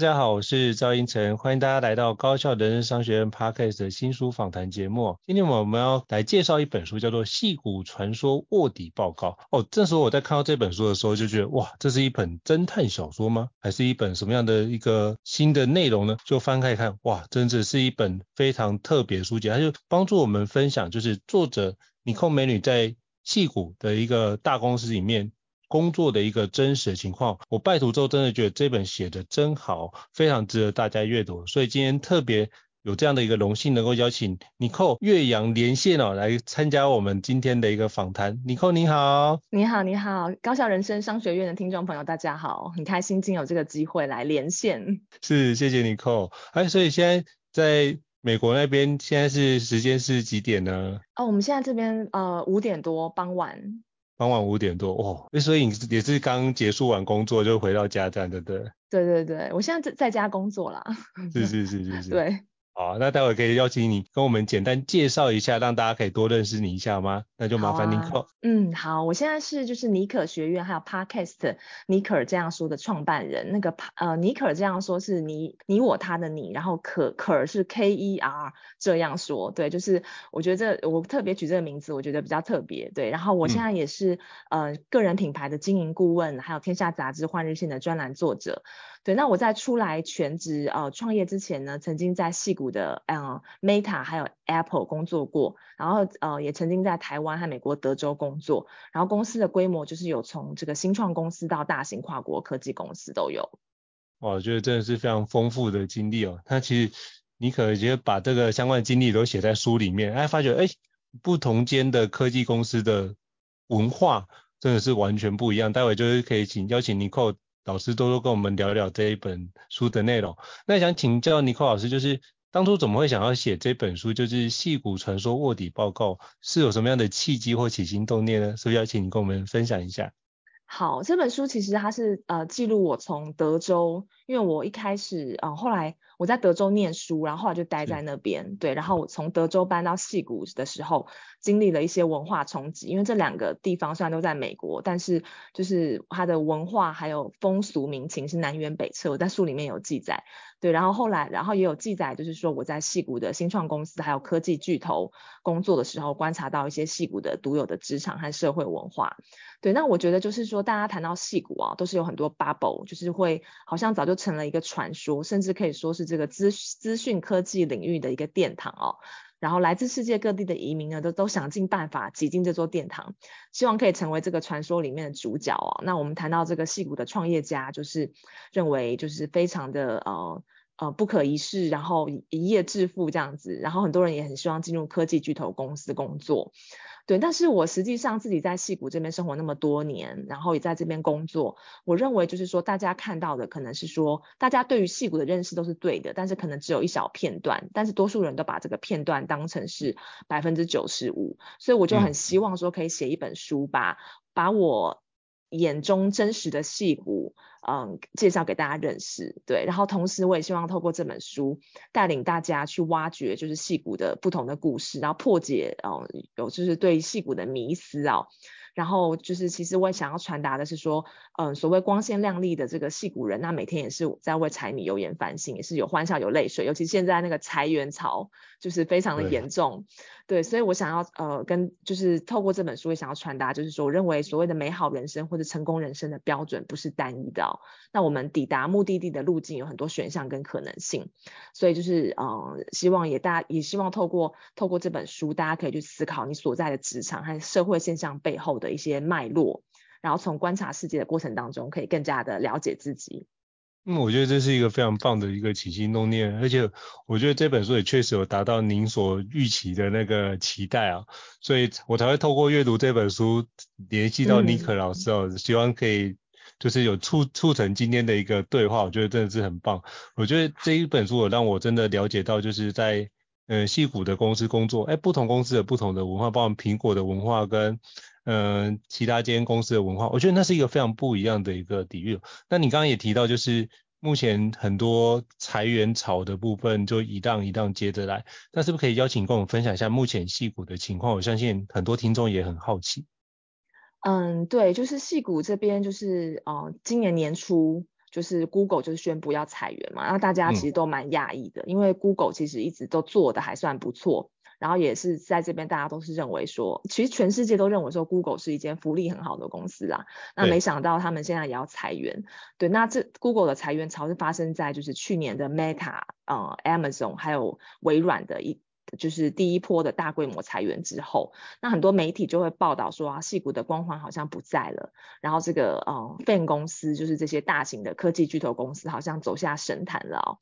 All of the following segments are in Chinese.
大家好，我是赵英成，欢迎大家来到高校人生商学院 Podcast 的新书访谈节目。今天我们要来介绍一本书，叫做《戏骨传说卧底报告》。哦，这时候我在看到这本书的时候，就觉得哇，这是一本侦探小说吗？还是一本什么样的一个新的内容呢？就翻开看，哇，真的是一本非常特别书籍。它就帮助我们分享，就是作者妮蔻美女在戏骨的一个大公司里面。工作的一个真实的情况，我拜读之后真的觉得这本写的真好，非常值得大家阅读。所以今天特别有这样的一个荣幸，能够邀请妮蔻越洋连线哦，来参加我们今天的一个访谈。妮蔻你好，你好，你好，高校人生商学院的听众朋友大家好，很开心今有这个机会来连线。是，谢谢妮蔻。哎，所以现在在美国那边，现在是时间是几点呢？哦，我们现在这边呃五点多傍晚。傍晚五点多哦，所以你也是刚结束完工作就回到家这样，对不对？对对对，我现在在在家工作啦。是是是是是。对。好，那待会可以邀请你跟我们简单介绍一下，让大家可以多认识你一下吗？那就麻烦妮蔻。嗯，好，我现在是就是尼可学院还有 Podcast 尼可这样说的创办人。那个呃，尼可这样说是你你我他的你，然后可可是 K E R 这样说，对，就是我觉得这我特别取这个名字，我觉得比较特别，对。然后我现在也是、嗯、呃个人品牌的经营顾问，还有天下杂志换日线的专栏作者。对，那我在出来全职呃创业之前呢，曾经在戏谷的呃 Meta 还有 Apple 工作过，然后呃也曾经在台湾和美国德州工作，然后公司的规模就是有从这个新创公司到大型跨国科技公司都有。我觉得真的是非常丰富的经历哦。那其实你可能觉得把这个相关的经历都写在书里面，哎，发觉哎不同间的科技公司的文化真的是完全不一样。待会就是可以请邀请妮蔻。老师多多跟我们聊聊这一本书的内容。那想请教尼克老师，就是当初怎么会想要写这本书？就是《戏骨传说卧底报告》是有什么样的契机或起心动念呢？是不是要请你跟我们分享一下？好，这本书其实它是呃记录我从德州，因为我一开始呃后来我在德州念书，然后后来就待在那边，对，然后我从德州搬到矽谷的时候，经历了一些文化冲击，因为这两个地方虽然都在美国，但是就是它的文化还有风俗民情是南辕北辙，我在书里面有记载。对，然后后来，然后也有记载，就是说我在矽谷的新创公司还有科技巨头工作的时候，观察到一些矽谷的独有的职场和社会文化。对，那我觉得就是说，大家谈到戏谷啊，都是有很多 bubble，就是会好像早就成了一个传说，甚至可以说是这个资资讯科技领域的一个殿堂哦。然后来自世界各地的移民呢，都都想尽办法挤进这座殿堂，希望可以成为这个传说里面的主角哦。那我们谈到这个矽谷的创业家，就是认为就是非常的呃呃不可一世，然后一夜致富这样子，然后很多人也很希望进入科技巨头公司工作。对，但是我实际上自己在戏谷这边生活那么多年，然后也在这边工作，我认为就是说，大家看到的可能是说，大家对于戏谷的认识都是对的，但是可能只有一小片段，但是多数人都把这个片段当成是百分之九十五，所以我就很希望说，可以写一本书吧，把把我眼中真实的戏骨。嗯，介绍给大家认识，对，然后同时我也希望透过这本书带领大家去挖掘，就是戏骨的不同的故事，然后破解嗯，有就是对戏骨的迷思啊。然后就是，其实我也想要传达的是说，嗯，所谓光鲜亮丽的这个戏骨人，那每天也是在为柴米油盐烦心，也是有欢笑有泪水。尤其现在那个裁员潮，就是非常的严重。对，对，所以我想要呃，跟就是透过这本书也想要传达，就是说，我认为所谓的美好人生或者成功人生的标准不是单一的哦。那我们抵达目的地的路径有很多选项跟可能性。所以就是呃，希望也大家也希望透过透过这本书，大家可以去思考你所在的职场和社会现象背后的一些脉络，然后从观察世界的过程当中，可以更加的了解自己。嗯，我觉得这是一个非常棒的一个起心动念，而且我觉得这本书也确实有达到您所预期的那个期待啊，所以我才会透过阅读这本书联系到尼克老师哦，嗯、希望可以就是有促促成今天的一个对话，我觉得真的是很棒。我觉得这一本书有让我真的了解到，就是在呃矽谷的公司工作，哎，不同公司的不同的文化，包括苹果的文化跟。嗯、呃，其他间公司的文化，我觉得那是一个非常不一样的一个底蕴。那你刚刚也提到，就是目前很多裁员潮的部分，就一档一档接着来。那是不是可以邀请跟我们分享一下目前戏股的情况？我相信很多听众也很好奇。嗯，对，就是戏股这边，就是呃，今年年初，就是 Google 就是宣布要裁员嘛，然后大家其实都蛮讶异的，嗯、因为 Google 其实一直都做的还算不错。然后也是在这边，大家都是认为说，其实全世界都认为说，Google 是一间福利很好的公司啦。那没想到他们现在也要裁员。对，对，那这 Google 的裁员潮是发生在就是去年的 Meta，呃，Amazon 还有微软的一。就是第一波的大规模裁员之后，那很多媒体就会报道说啊，矽谷的光环好像不在了，然后这个呃，fan 公司就是这些大型的科技巨头公司好像走下神坛了。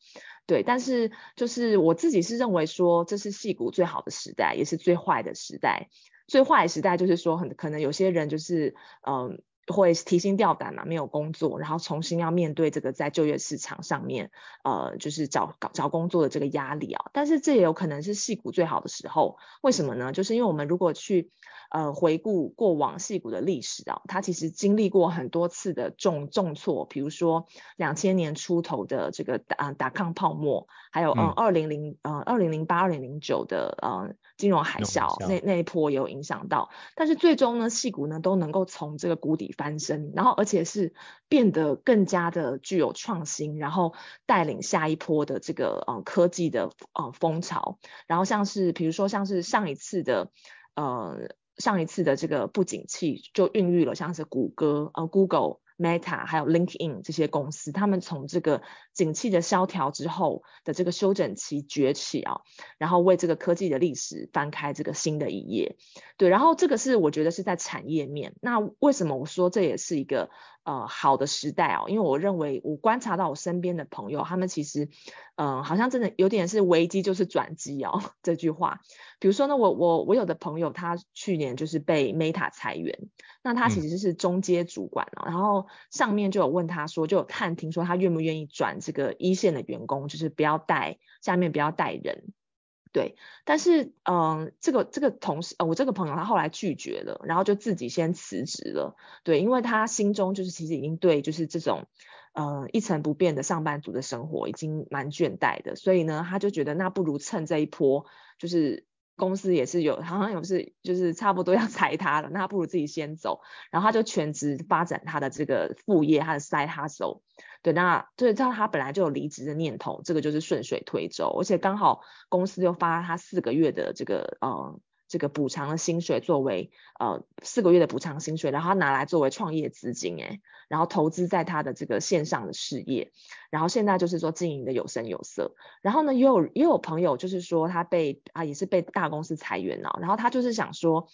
对，但是就是我自己是认为说，这是矽谷最好的时代，也是最坏的时代。最坏的时代就是说，很可能有些人就是嗯。会提心吊胆嘛，没有工作，然后重新要面对这个在就业市场上面，呃，就是找找工作的这个压力啊。但是这也有可能是戏骨最好的时候，为什么呢？就是因为我们如果去呃回顾过往戏骨的历史啊，它其实经历过很多次的重重挫，比如说两千年出头的这个啊打抗泡沫，还有嗯二零零嗯二零零八二零零九的呃。金融海啸那那一波也有影响到，但是最终呢，戏骨呢都能够从这个谷底翻身，然后而且是变得更加的具有创新，然后带领下一波的这个呃科技的呃风潮，然后像是比如说像是上一次的呃上一次的这个不景气就孕育了像是谷歌呃 Google。Meta 还有 LinkedIn 这些公司，他们从这个景气的萧条之后的这个休整期崛起啊，然后为这个科技的历史翻开这个新的一页。对，然后这个是我觉得是在产业面。那为什么我说这也是一个？呃，好的时代哦，因为我认为我观察到我身边的朋友，他们其实，嗯、呃，好像真的有点是危机就是转机哦 这句话。比如说呢，我我我有的朋友，他去年就是被 Meta 裁员，那他其实是中阶主管哦，嗯、然后上面就有问他说，就有探听说他愿不愿意转这个一线的员工，就是不要带下面不要带人。对，但是嗯、这个这个同事，呃，我这个朋友他后来拒绝了，然后就自己先辞职了。对，因为他心中就是其实已经对就是这种嗯一成不变的上班族的生活已经蛮倦怠的，所以呢，他就觉得那不如趁这一波就是。公司也是有，好像有是就是差不多要 裁他了，那他不如自己先走，然后他就全职发展他的这个副业，他的 side hustle。对，那对，知道他本来就有离职的念头，这个就是顺水推舟，而且刚好公司又发他四个月的这个呃。这个补偿的薪水作为呃四个月的补偿薪水，然后他拿来作为创业资金诶，然后投资在他的这个线上的事业，然后现在就是说经营的有声有色，然后呢也有也有朋友就是说他被啊也是被大公司裁员了，然后他就是想说，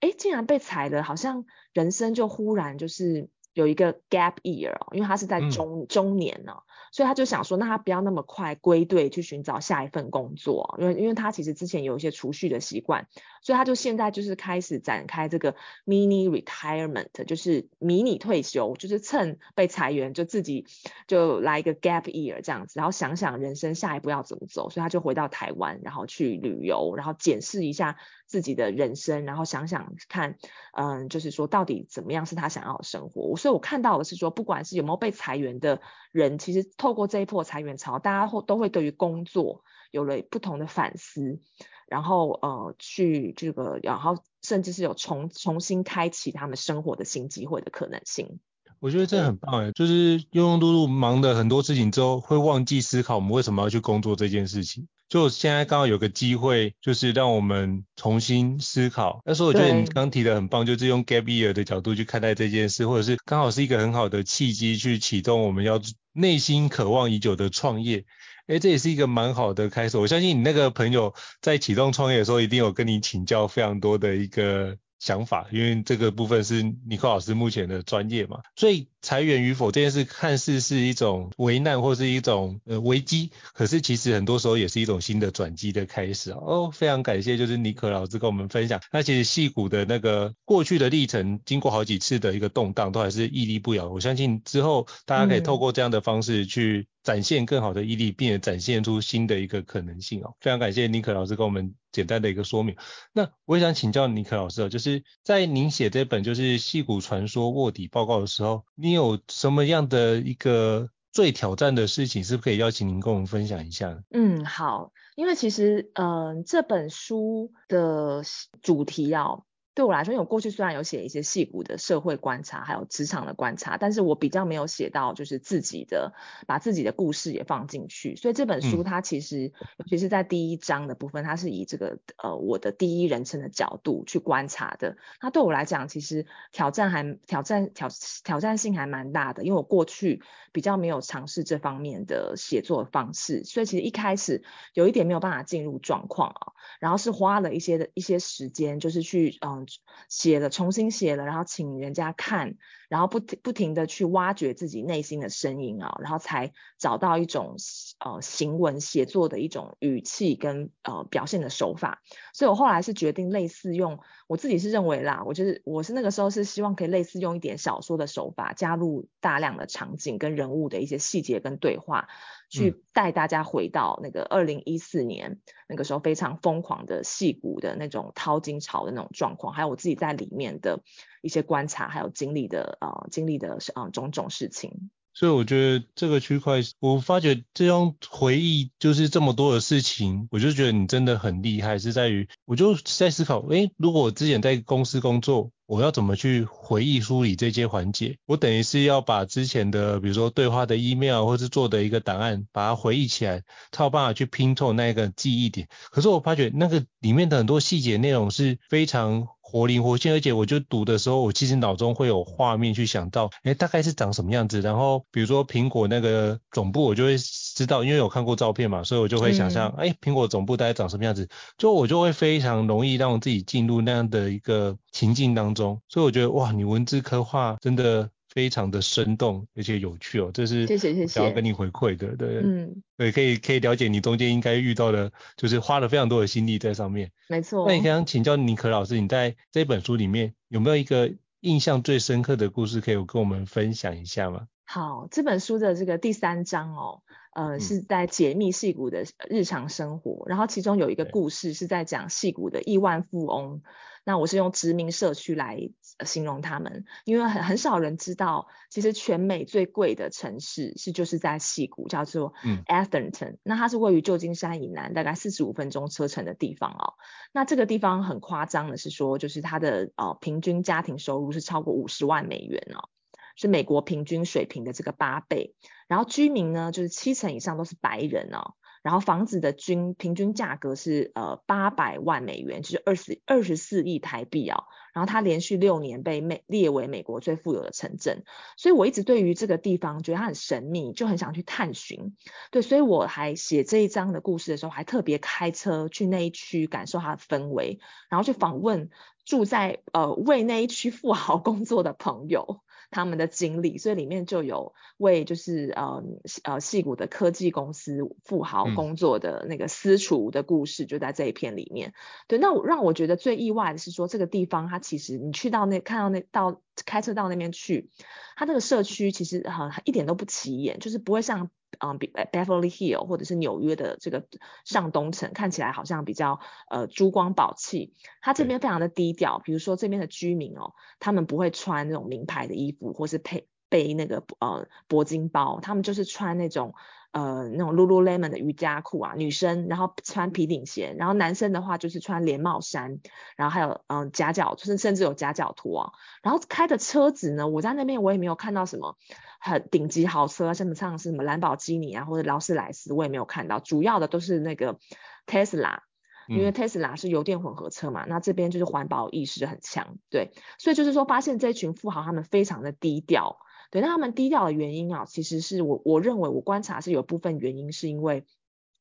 诶，竟然被裁了，好像人生就忽然就是。有一个 gap year 哦，因为他是在中、嗯、中年呢，所以他就想说，那他不要那么快归队去寻找下一份工作，因为因为他其实之前有一些储蓄的习惯，所以他就现在就是开始展开这个 mini retirement，就是迷你退休，就是趁被裁员就自己就来一个 gap year 这样子，然后想想人生下一步要怎么走，所以他就回到台湾，然后去旅游，然后检视一下自己的人生，然后想想看，嗯，就是说到底怎么样是他想要的生活。所以我看到的是说，不管是有没有被裁员的人，其实透过这一波裁员潮，大家会都会对于工作有了不同的反思，然后呃，去这个，然后甚至是有重重新开启他们生活的新机会的可能性。我觉得这很棒哎，就是庸庸碌碌忙的很多事情之后，会忘记思考我们为什么要去工作这件事情。就现在刚好有个机会，就是让我们重新思考。但是我觉得你刚提的很棒，就是用 gap year 的角度去看待这件事，或者是刚好是一个很好的契机，去启动我们要内心渴望已久的创业。诶，这也是一个蛮好的开始。我相信你那个朋友在启动创业的时候，一定有跟你请教非常多的一个想法，因为这个部分是尼克老师目前的专业嘛。所以裁员与否这件事看似是一种危难或是一种呃危机，可是其实很多时候也是一种新的转机的开始哦，非常感谢就是尼克老师跟我们分享，那其实戏骨的那个过去的历程，经过好几次的一个动荡，都还是屹立不摇。我相信之后大家可以透过这样的方式去展现更好的毅力，并且展现出新的一个可能性哦。非常感谢尼克老师跟我们简单的一个说明。那我也想请教尼克老师哦，就是在您写这本就是《戏骨传说卧底报告》的时候，你有什么样的一个最挑战的事情，是不是可以邀请您跟我们分享一下？嗯，好，因为其实嗯、呃，这本书的主题啊。对我来说，因为我过去虽然有写一些戏骨的社会观察，还有职场的观察，但是我比较没有写到就是自己的，把自己的故事也放进去。所以这本书它其实，嗯、尤其是在第一章的部分，它是以这个呃我的第一人称的角度去观察的。那对我来讲，其实挑战还挑战挑挑战性还蛮大的，因为我过去比较没有尝试这方面的写作方式，所以其实一开始有一点没有办法进入状况啊，然后是花了一些的一些时间，就是去嗯。写了，重新写了，然后请人家看，然后不停不停的去挖掘自己内心的声音啊，然后才找到一种呃行文写作的一种语气跟呃表现的手法。所以我后来是决定类似用，我自己是认为啦，我就是我是那个时候是希望可以类似用一点小说的手法，加入大量的场景跟人物的一些细节跟对话。去带大家回到那个二零一四年那个时候非常疯狂的戏骨的那种淘金潮的那种状况，还有我自己在里面的一些观察，还有经历的呃经历的呃种种事情。所以我觉得这个区块，我发觉这样回忆就是这么多的事情，我就觉得你真的很厉害，是在于我就在思考，诶，如果我之前在公司工作。我要怎么去回忆梳理这些环节？我等于是要把之前的，比如说对话的 email 或是做的一个档案，把它回忆起来，才有办法去拼凑那个记忆点。可是我发觉那个里面的很多细节内容是非常活灵活现，而且我就读的时候，我其实脑中会有画面去想到，哎，大概是长什么样子。然后比如说苹果那个总部，我就会知道，因为有看过照片嘛，所以我就会想象，哎，苹果总部大概长什么样子，就我就会非常容易让我自己进入那样的一个情境当中。所以我觉得哇，你文字刻画真的非常的生动而且有趣哦，这是谢谢谢谢，想要跟你回馈的，对，嗯，对，可以可以了解你中间应该遇到的，就是花了非常多的心力在上面，没错。那你刚刚请教尼克老师，你在这本书里面有没有一个印象最深刻的故事，可以跟我们分享一下吗？好，这本书的这个第三章哦，呃，是在解密戏骨的日常生活，嗯、然后其中有一个故事是在讲戏骨的亿万富翁。那我是用殖民社区来形容他们，因为很很少人知道，其实全美最贵的城市是就是在西谷，叫做 Atherton，嗯。那它是位于旧金山以南大概四十五分钟车程的地方哦。那这个地方很夸张的是说，就是它的呃平均家庭收入是超过五十万美元哦，是美国平均水平的这个八倍。然后居民呢，就是七成以上都是白人哦。然后房子的均平均价格是呃八百万美元，就是二十二十四亿台币啊。然后它连续六年被美列为美国最富有的城镇，所以我一直对于这个地方觉得它很神秘，就很想去探寻。对，所以我还写这一章的故事的时候，还特别开车去那一区感受它的氛围，然后去访问住在呃为那一区富豪工作的朋友。他们的经历，所以里面就有为就是呃呃戏谷的科技公司富豪工作的那个私厨的故事，就在这一篇里面。嗯、对，那我让我觉得最意外的是说，这个地方它其实你去到那看到那到开车到那边去，它那个社区其实很一点都不起眼，就是不会像。嗯，比 Beverly Hill 或者是纽约的这个上东城看起来好像比较呃珠光宝气，它这边非常的低调。比如说这边的居民哦，他们不会穿那种名牌的衣服，或是配背那个呃铂金包，他们就是穿那种。呃，那种 Lululemon 的瑜伽裤啊，女生，然后穿皮顶鞋，然后男生的话就是穿连帽衫，然后还有嗯夹脚，就是甚至有夹脚拖啊。然后开的车子呢，我在那边我也没有看到什么很顶级豪车，像像是什么兰博基尼啊或者劳斯莱斯，我也没有看到，主要的都是那个 Tesla，因为 Tesla 是油电混合车嘛，嗯、那这边就是环保意识很强，对，所以就是说发现这群富豪他们非常的低调。对，那他们低调的原因啊，其实是我我认为我观察是有部分原因是因为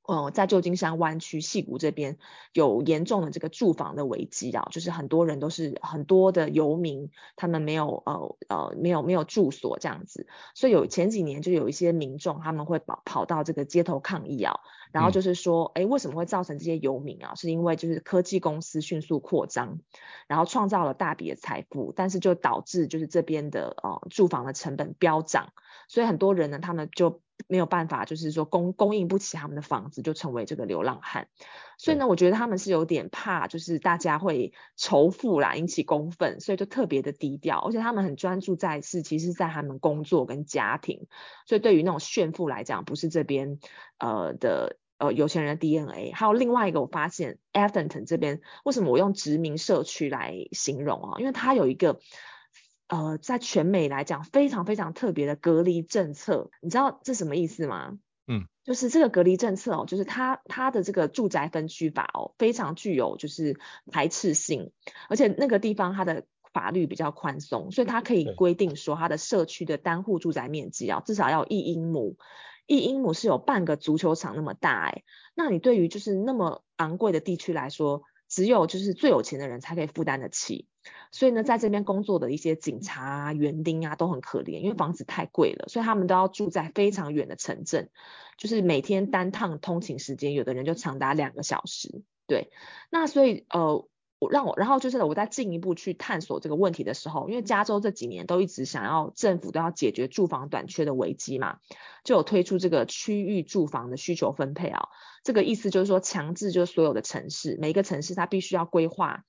呃，在旧金山湾区矽谷这边有严重的这个住房的危机啊，就是很多人都是很多的游民，他们没有呃呃没有没有住所这样子，所以有前几年就有一些民众他们会跑跑到这个街头抗议啊，然后就是说，哎、嗯，为什么会造成这些游民啊？是因为就是科技公司迅速扩张，然后创造了大笔的财富，但是就导致就是这边的呃住房的成本飙涨，所以很多人呢，他们就。没有办法，就是说供供应不起他们的房子，就成为这个流浪汉。所以呢，我觉得他们是有点怕，就是大家会仇富啦，引起公愤，所以就特别的低调。而且他们很专注在是，其实在他们工作跟家庭。所以对于那种炫富来讲，不是这边呃的呃有钱人的 DNA。还有另外一个，我发现 Atherton 这边为什么我用殖民社区来形容啊？因为它有一个。呃，在全美来讲，非常非常特别的隔离政策，你知道这什么意思吗？嗯，就是这个隔离政策哦，就是它它的这个住宅分区法哦，非常具有就是排斥性，而且那个地方它的法律比较宽松，所以它可以规定说它的社区的单户住宅面积啊，至少要一英亩，一英亩是有半个足球场那么大哎，那你对于就是那么昂贵的地区来说，只有就是最有钱的人才可以负担得起。所以呢，在这边工作的一些警察、园丁啊都很可怜，因为房子太贵了，所以他们都要住在非常远的城镇，就是每天单趟通勤时间，有的人就长达两个小时。对，那所以呃，我让我然后就是我在进一步去探索这个问题的时候，因为加州这几年都一直想要政府都要解决住房短缺的危机嘛，就有推出这个区域住房的需求分配啊，这个意思就是说强制就是所有的城市，每一个城市它必须要规划。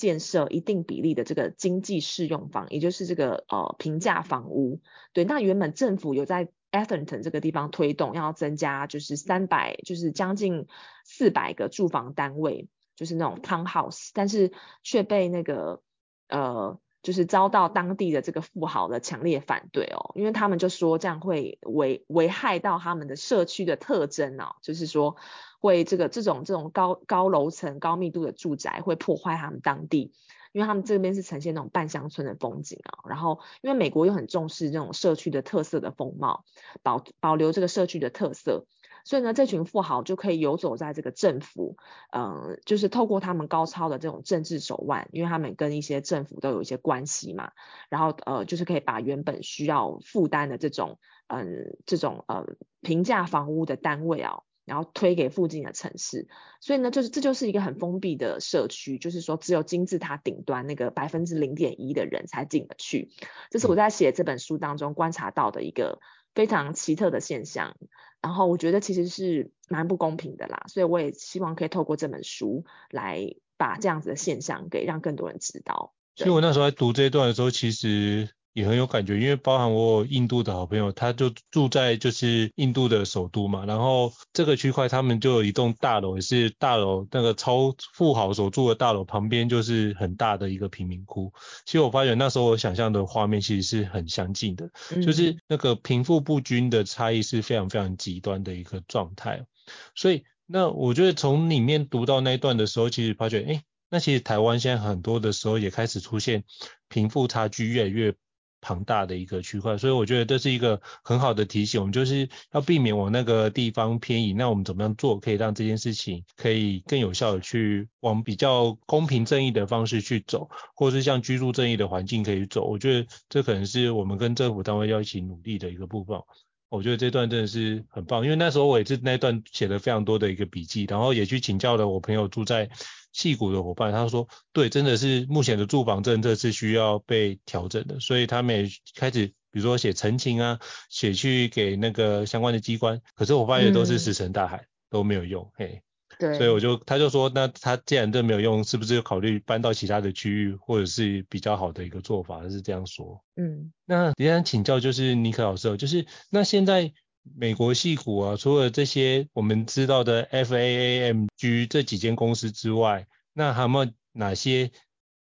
建设一定比例的这个经济适用房，也就是这个呃平价房屋。对，那原本政府有在 Atherton 这个地方推动，要增加就是三百，就是将近四百个住房单位，就是那种 townhouse，但是却被那个呃。就是遭到当地的这个富豪的强烈反对哦，因为他们就说这样会危危害到他们的社区的特征哦，就是说会这个这种这种高高楼层高密度的住宅会破坏他们当地，因为他们这边是呈现那种半乡村的风景啊，然后因为美国又很重视这种社区的特色的风貌，保保留这个社区的特色。所以呢，这群富豪就可以游走在这个政府，嗯、就是透过他们高超的这种政治手腕，因为他们跟一些政府都有一些关系嘛，然后呃，就是可以把原本需要负担的这种，嗯、这种呃平价房屋的单位啊，然后推给附近的城市。所以呢，就是这就是一个很封闭的社区，就是说只有金字塔顶端那个百分之零点一的人才进得去。这是我在写这本书当中观察到的一个。非常奇特的现象，然后我觉得其实是蛮不公平的啦，所以我也希望可以透过这本书来把这样子的现象给让更多人知道。所以我那时候在读这一段的时候，其实。也很有感觉，因为包含我印度的好朋友，他就住在就是印度的首都嘛，然后这个区块他们就有一栋大楼，也是大楼那个超富豪所住的大楼旁边就是很大的一个贫民窟。其实我发觉那时候我想象的画面其实是很相近的，就是那个贫富不均的差异是非常非常极端的一个状态。所以那我觉得从里面读到那一段的时候，其实发觉，哎，那其实台湾现在很多的时候也开始出现贫富差距越来越庞大的一个区块，所以我觉得这是一个很好的提醒。我们就是要避免往那个地方偏移。那我们怎么样做，可以让这件事情可以更有效的去往比较公平正义的方式去走，或是像居住正义的环境可以走？我觉得这可能是我们跟政府单位要一起努力的一个部分。我觉得这段真的是很棒，因为那时候我也是那段写了非常多的一个笔记，然后也去请教了我朋友住在。矽谷的伙伴，他说：“对，真的是目前的住房政策是需要被调整的，所以他们也开始，比如说写陈情啊，写去给那个相关的机关。可是我发现都是石沉大海，嗯、都没有用。嘿，对，所以我就他就说，那他既然这没有用，是不是考虑搬到其他的区域，或者是比较好的一个做法？是这样说。嗯，那也想请教，就是尼克老师，就是那现在。”美国矽谷啊，除了这些我们知道的 FAAMG 这几间公司之外，那还有没有哪些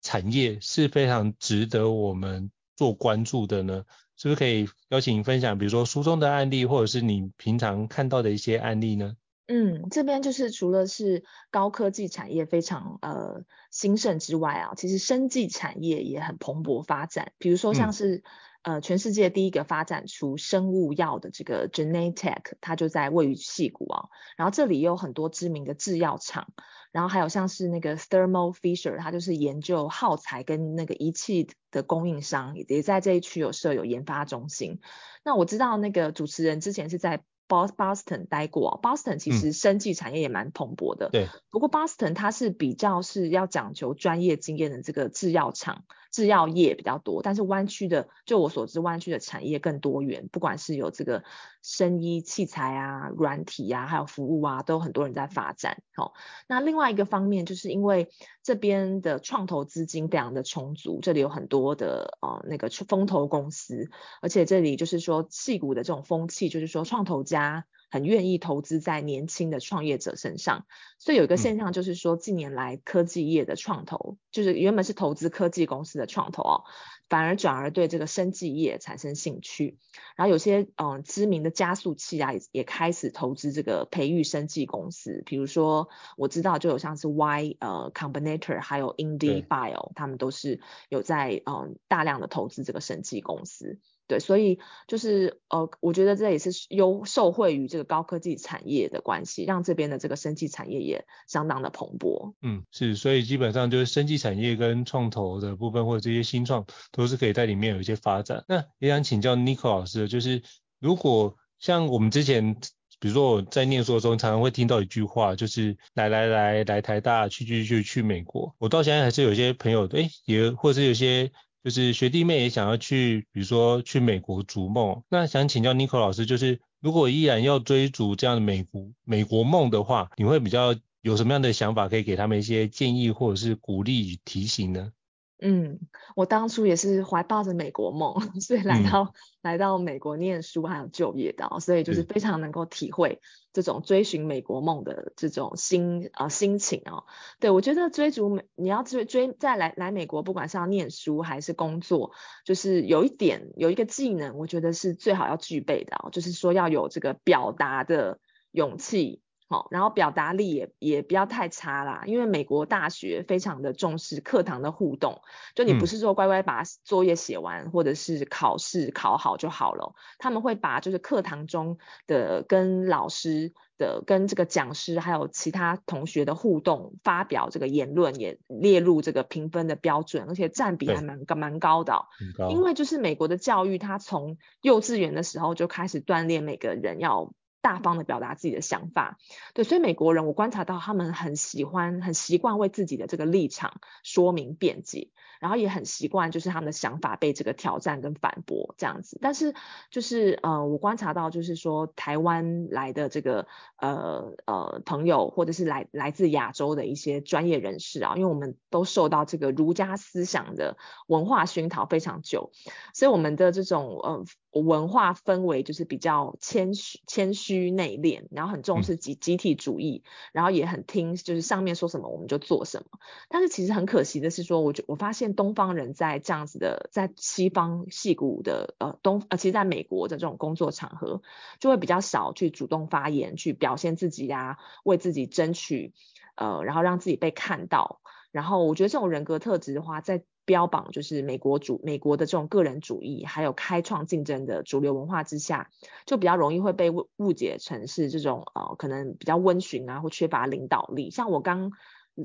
产业是非常值得我们做关注的呢？是不是可以邀请分享，比如说书中的案例，或者是你平常看到的一些案例呢？嗯，这边就是除了是高科技产业非常呃兴盛之外啊，其实生技产业也很蓬勃发展。比如说像是、嗯、呃全世界第一个发展出生物药的这个 Genentech，它就在位于西谷啊。然后这里也有很多知名的制药厂，然后还有像是那个 Thermo Fisher，它就是研究耗材跟那个仪器的供应商，也在这一区有设有研发中心。那我知道那个主持人之前是在。Boston 待过，Boston 其实生技产业也蛮蓬勃的。嗯、对，不过 Boston 它是比较是要讲求专业经验的这个制药厂、制药业比较多。但是湾区的，就我所知，湾区的产业更多元，不管是有这个生医器材啊、软体啊，还有服务啊，都很多人在发展。好、哦，那另外一个方面，就是因为这边的创投资金非常的充足，这里有很多的呃那个风投公司，而且这里就是说戏股的这种风气，就是说创投家很愿意投资在年轻的创业者身上，所以有一个现象就是说，近年来科技业的创投，就是原本是投资科技公司的创投哦，反而转而对这个生技业产生兴趣，然后有些嗯知名的加速器啊，也也开始投资这个培育生技公司，比如说我知道就有像是 Y 呃 Combinator 还有 Indie Bio，他们都是有在嗯大量的投资这个生技公司。对，所以就是呃，我觉得这也是优受惠于这个高科技产业的关系，让这边的这个生技产业也相当的蓬勃。嗯，是，所以基本上就是生技产业跟创投的部分或者这些新创都是可以在里面有一些发展。那也想请教 Nico 老师，就是如果像我们之前，比如说我在念书的时候，常常会听到一句话，就是来来来来台大，去去去去美国。我到现在还是有些朋友，哎，也或者是有些。就是学弟妹也想要去，比如说去美国逐梦。那想请教 Nico 老师，就是如果依然要追逐这样的美国美国梦的话，你会比较有什么样的想法可以给他们一些建议或者是鼓励与提醒呢？嗯，我当初也是怀抱着美国梦，所以来到、嗯、来到美国念书还有就业的，所以就是非常能够体会这种追寻美国梦的这种心啊、呃、心情哦。对，我觉得追逐美，你要追追再来来美国，不管是要念书还是工作，就是有一点有一个技能，我觉得是最好要具备的哦，就是说要有这个表达的勇气。好，然后表达力也也不要太差啦，因为美国大学非常的重视课堂的互动，就你不是说乖乖把作业写完，嗯、或者是考试考好就好了，他们会把就是课堂中的跟老师的、跟这个讲师还有其他同学的互动，发表这个言论也列入这个评分的标准，而且占比还蛮蛮高的、哦，高因为就是美国的教育，他从幼稚园的时候就开始锻炼每个人要。大方的表达自己的想法，对，所以美国人我观察到他们很喜欢、很习惯为自己的这个立场说明辩解，然后也很习惯就是他们的想法被这个挑战跟反驳这样子。但是就是呃，我观察到就是说台湾来的这个呃呃朋友，或者是来来自亚洲的一些专业人士啊，因为我们都受到这个儒家思想的文化熏陶非常久，所以我们的这种呃。文化氛围就是比较谦虚、谦虚内敛，然后很重视集集体主义，然后也很听，就是上面说什么我们就做什么。但是其实很可惜的是说，我就我发现东方人在这样子的，在西方矽谷的呃东呃，其实在美国的这种工作场合，就会比较少去主动发言，去表现自己呀、啊，为自己争取，呃，然后让自己被看到。然后我觉得这种人格特质的话，在标榜就是美国主美国的这种个人主义，还有开创竞争的主流文化之下，就比较容易会被误误解成是这种呃可能比较温驯啊，或缺乏领导力。像我刚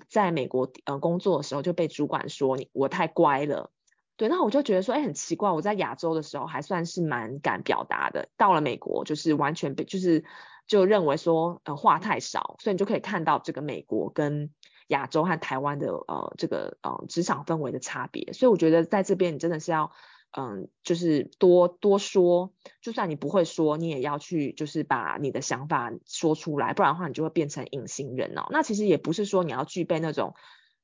在美国呃工作的时候，就被主管说你我太乖了，对，那我就觉得说，哎，很奇怪，我在亚洲的时候还算是蛮敢表达的，到了美国就是完全被就是就认为说呃话太少，所以你就可以看到这个美国跟。亚洲和台湾的呃这个呃职场氛围的差别，所以我觉得在这边你真的是要嗯、就是多多说，就算你不会说，你也要去就是把你的想法说出来，不然的话你就会变成隐形人哦。那其实也不是说你要具备那种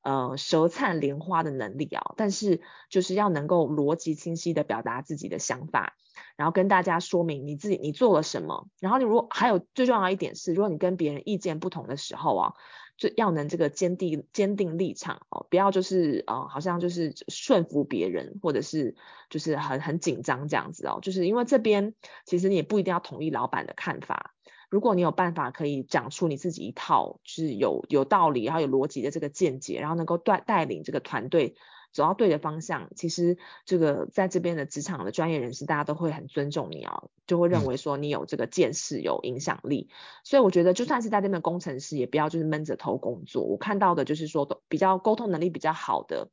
呃舌灿莲花的能力啊、哦，但是就是要能够逻辑清晰的表达自己的想法，然后跟大家说明你自己你做了什么，然后你如果还有最重要的一点是，如果你跟别人意见不同的时候啊。就要能这个坚定坚定立场哦，不要就是呃，好像就是顺服别人，或者是就是很很紧张这样子哦。就是因为这边其实你也不一定要同意老板的看法，如果你有办法可以讲出你自己一套就是有有道理，然后有逻辑的这个见解，然后能够带带领这个团队走到对的方向，其实这个在这边的职场的专业人士，大家都会很尊重你哦，就会认为说你有这个见识、有影响力。所以我觉得，就算是在这边的工程师，也不要就是闷着头工作。我看到的就是说，都比较沟通能力比较好的。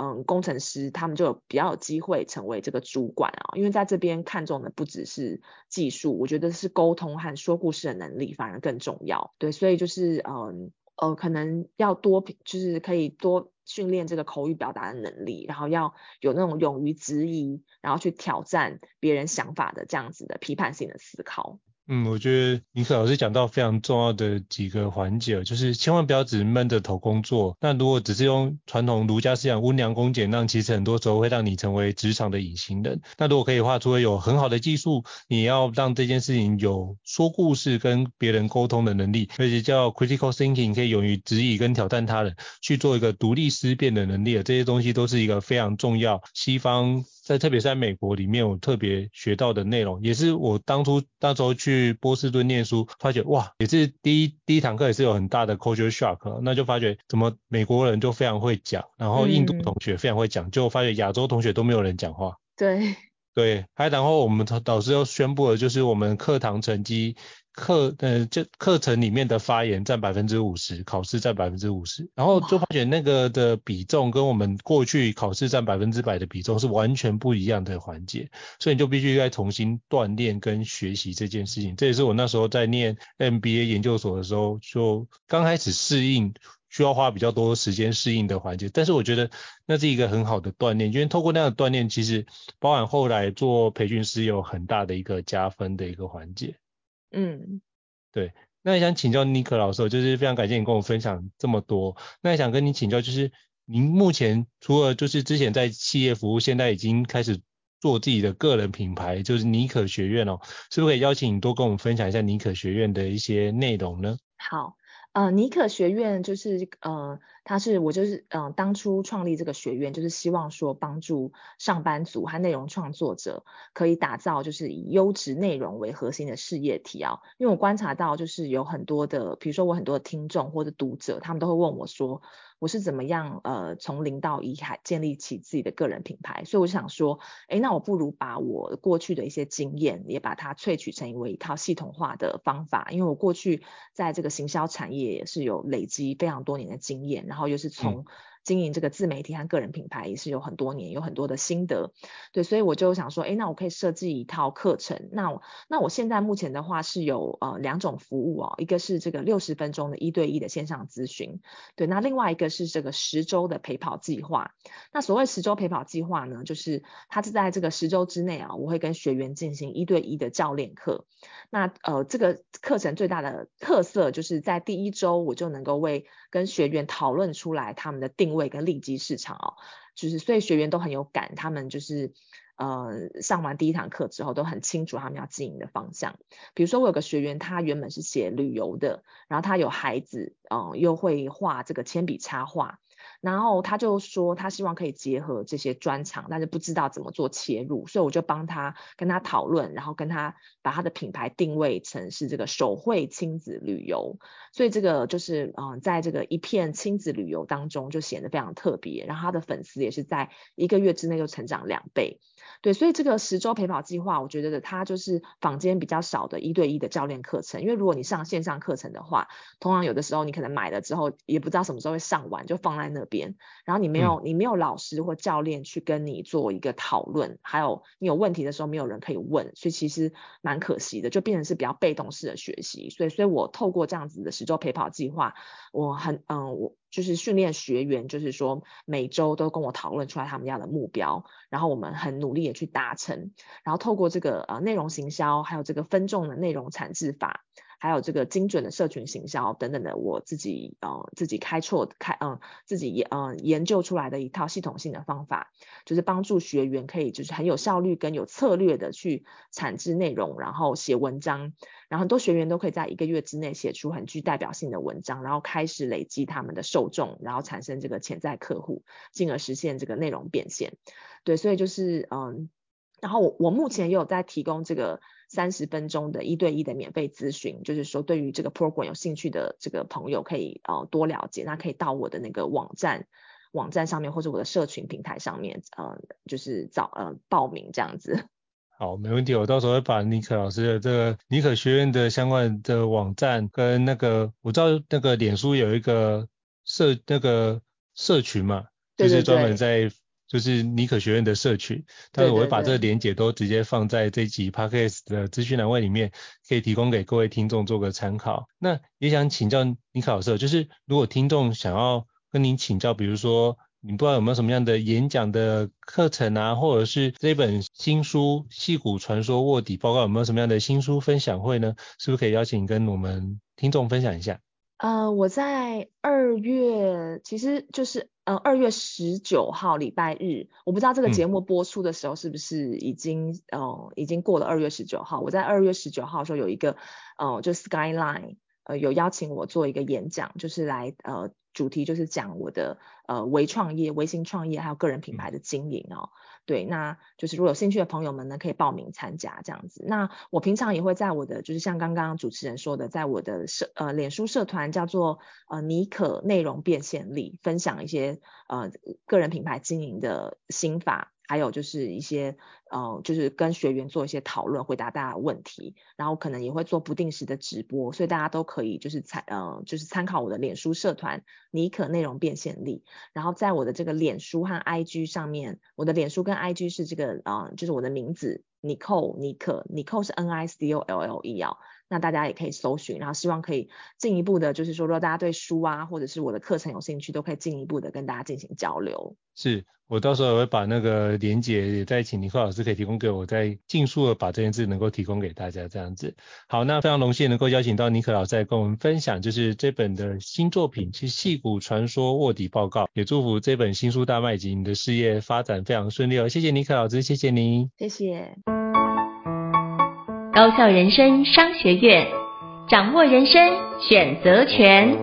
嗯，工程师他们就有比较有机会成为这个主管啊，因为在这边看重的不只是技术，我觉得是沟通和说故事的能力反而更重要。对，所以就是嗯呃，可能要多就是可以多训练这个口语表达的能力，然后要有那种勇于质疑，然后去挑战别人想法的这样子的批判性的思考。嗯，我觉得尼克老师讲到非常重要的几个环节，就是千万不要只闷着头工作。那如果只是用传统儒家思想温良恭俭让，其实很多时候会让你成为职场的隐形人。那如果可以的话，除了有很好的技术，你要让这件事情有说故事跟别人沟通的能力，而且叫 critical thinking，可以勇于质疑跟挑战他人，去做一个独立思辨的能力，这些东西都是一个非常重要。西方。在特别是在美国里面，我特别学到的内容，也是我当初那时候去波士顿念书，发觉哇，也是第一第一堂课也是有很大的 culture shock，那就发觉怎么美国人就非常会讲，然后印度同学非常会讲，就发觉亚洲同学都没有人讲话。对对，还然后我们导师又宣布了，就是我们课堂成绩。课呃，就课程里面的发言占百分之五十，考试占百分之五十，然后就发觉那个的比重跟我们过去考试占百分之百的比重是完全不一样的环节，所以你就必须再重新锻炼跟学习这件事情。这也是我那时候在念 MBA 研究所的时候，就刚开始适应，需要花比较多时间适应的环节。但是我觉得那是一个很好的锻炼，因为透过那样的锻炼，其实包含后来做培训师有很大的一个加分的一个环节。嗯，对，那也想请教尼克老师，就是非常感谢你跟我分享这么多。那也想跟你请教，就是您目前除了就是之前在企业服务，现在已经开始做自己的个人品牌，就是尼可学院哦，是不是可以邀请你多跟我们分享一下尼可学院的一些内容呢？好。呃，尼克学院就是呃，它是我就是呃，当初创立这个学院，就是希望说帮助上班族和内容创作者可以打造就是以优质内容为核心的事业体啊。因为我观察到就是有很多的，比如说我很多的听众或者读者，他们都会问我说。我是怎么样呃从零到一还建立起自己的个人品牌，所以我想说，哎，那我不如把我过去的一些经验也把它萃取成为一套系统化的方法，因为我过去在这个行销产业也是有累积非常多年的经验，然后又是从。经营这个自媒体和个人品牌也是有很多年，有很多的心得，对，所以我就想说，诶，那我可以设计一套课程。那我那我现在目前的话是有呃两种服务哦，一个是这个六十分钟的一对一的线上咨询，对，那另外一个是这个十周的陪跑计划。那所谓十周陪跑计划呢，就是它是在这个十周之内啊，我会跟学员进行一对一的教练课。那呃这个课程最大的特色就是在第一周我就能够为跟学员讨论出来他们的定位跟利基市场哦，就是所以学员都很有感，他们就是呃上完第一堂课之后都很清楚他们要经营的方向。比如说我有个学员，他原本是写旅游的，然后他有孩子，嗯、又会画这个铅笔插画。然后他就说，他希望可以结合这些专长，但是不知道怎么做切入，所以我就帮他跟他讨论，然后跟他把他的品牌定位成是这个手绘亲子旅游，所以这个就是嗯、在这个一片亲子旅游当中就显得非常特别，然后他的粉丝也是在一个月之内就成长两倍。对，所以这个十周陪跑计划，我觉得它就是坊间比较少的一对一的教练课程。因为如果你上线上课程的话，通常有的时候你可能买了之后也不知道什么时候会上完，就放在那边，然后你没有你没有老师或教练去跟你做一个讨论，还有你有问题的时候没有人可以问，所以其实蛮可惜的，就变成是比较被动式的学习。所以，所以我透过这样子的十周陪跑计划，我很嗯我。就是训练学员，就是说每周都跟我讨论出来他们家的目标，然后我们很努力的去达成，然后透过这个呃内容行销，还有这个分众的内容产制法。还有这个精准的社群行销等等的，我自己呃自己开错开嗯、自己研嗯、研究出来的一套系统性的方法，就是帮助学员可以就是很有效率跟有策略的去产制内容，然后写文章，然后很多学员都可以在一个月之内写出很具代表性的文章，然后开始累积他们的受众，然后产生这个潜在客户，进而实现这个内容变现。对，所以就是嗯。然后我我目前也有在提供这个三十分钟的一对一的免费咨询，就是说对于这个 program 有兴趣的这个朋友可以呃多了解，那可以到我的那个网站网站上面或者我的社群平台上面呃就是找呃报名这样子。好，没问题，我到时候会把尼克老师的这个尼可学院的相关的网站跟那个我知道那个脸书有一个社那个社群嘛，对对对，就是专门在就是尼可学院的社群，但是我会把这个连结都直接放在这集 podcast 的资讯栏位里面，可以提供给各位听众做个参考。那也想请教尼可老师，就是如果听众想要跟您请教，比如说。你不知道有没有什么样的演讲的课程啊，或者是这本新书《戏骨传说卧底报告》有没有什么样的新书分享会呢？是不是可以邀请跟我们听众分享一下？呃，我在二月，其实就是呃二月十九号礼拜日，我不知道这个节目播出的时候是不是已经、嗯、呃已经过了二月十九号。我在二月十九号的时候有一个呃就 Skyline 呃有邀请我做一个演讲，就是来呃。主题就是讲我的呃微创业、微型创业还有个人品牌的经营哦。对，那就是如果有兴趣的朋友们呢，可以报名参加这样子。那我平常也会在我的就是像刚刚主持人说的，在我的社呃脸书社团叫做呃尼可内容变现力，分享一些呃个人品牌经营的心法。还有就是一些呃，就是跟学员做一些讨论，回答大家的问题，然后可能也会做不定时的直播，所以大家都可以就是参呃，就是参考我的脸书社团尼可内容变现力，然后在我的这个脸书和 IG 上面，我的脸书跟 IG 是这个呃，就是我的名字 Nicole 尼可，Nicole 是 N I C O L L E 哦，那大家也可以搜寻，然后希望可以进一步的，就是说如果大家对书啊或者是我的课程有兴趣，都可以进一步的跟大家进行交流。是。我到时候也会把那个连结也再请尼克老师可以提供给我，再尽速的把这件事能够提供给大家这样子。好，那非常荣幸能够邀请到尼克老师来跟我们分享，就是这本的新作品，其实矽谷传说卧底报告，也祝福这本新书大卖以及你的事业发展非常顺利哦。谢谢尼克老师，谢谢您，谢谢。高校人生商学院，掌握人生选择权。